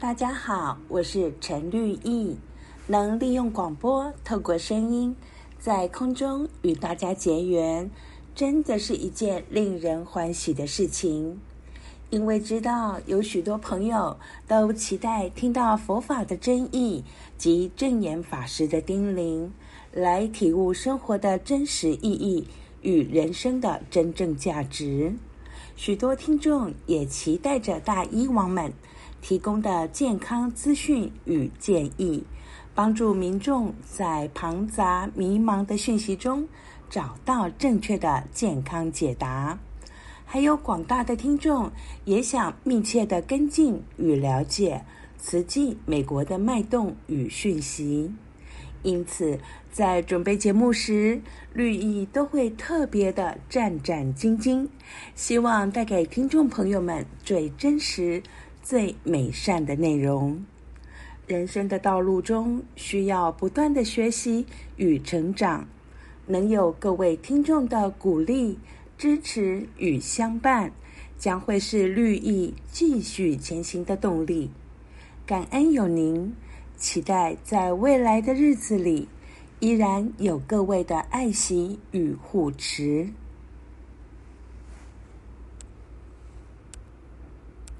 大家好，我是陈绿意，能利用广播透过声音在空中与大家结缘，真的是一件令人欢喜的事情。因为知道有许多朋友都期待听到佛法的真义及正言法师的叮咛，来体悟生活的真实意义与人生的真正价值。许多听众也期待着大医王们。提供的健康资讯与建议，帮助民众在庞杂迷茫的讯息中找到正确的健康解答。还有广大的听众也想密切的跟进与了解慈济美国的脉动与讯息，因此在准备节目时，绿意都会特别的战战兢兢，希望带给听众朋友们最真实。最美善的内容。人生的道路中，需要不断的学习与成长。能有各位听众的鼓励、支持与相伴，将会是绿意继续前行的动力。感恩有您，期待在未来的日子里，依然有各位的爱惜与护持。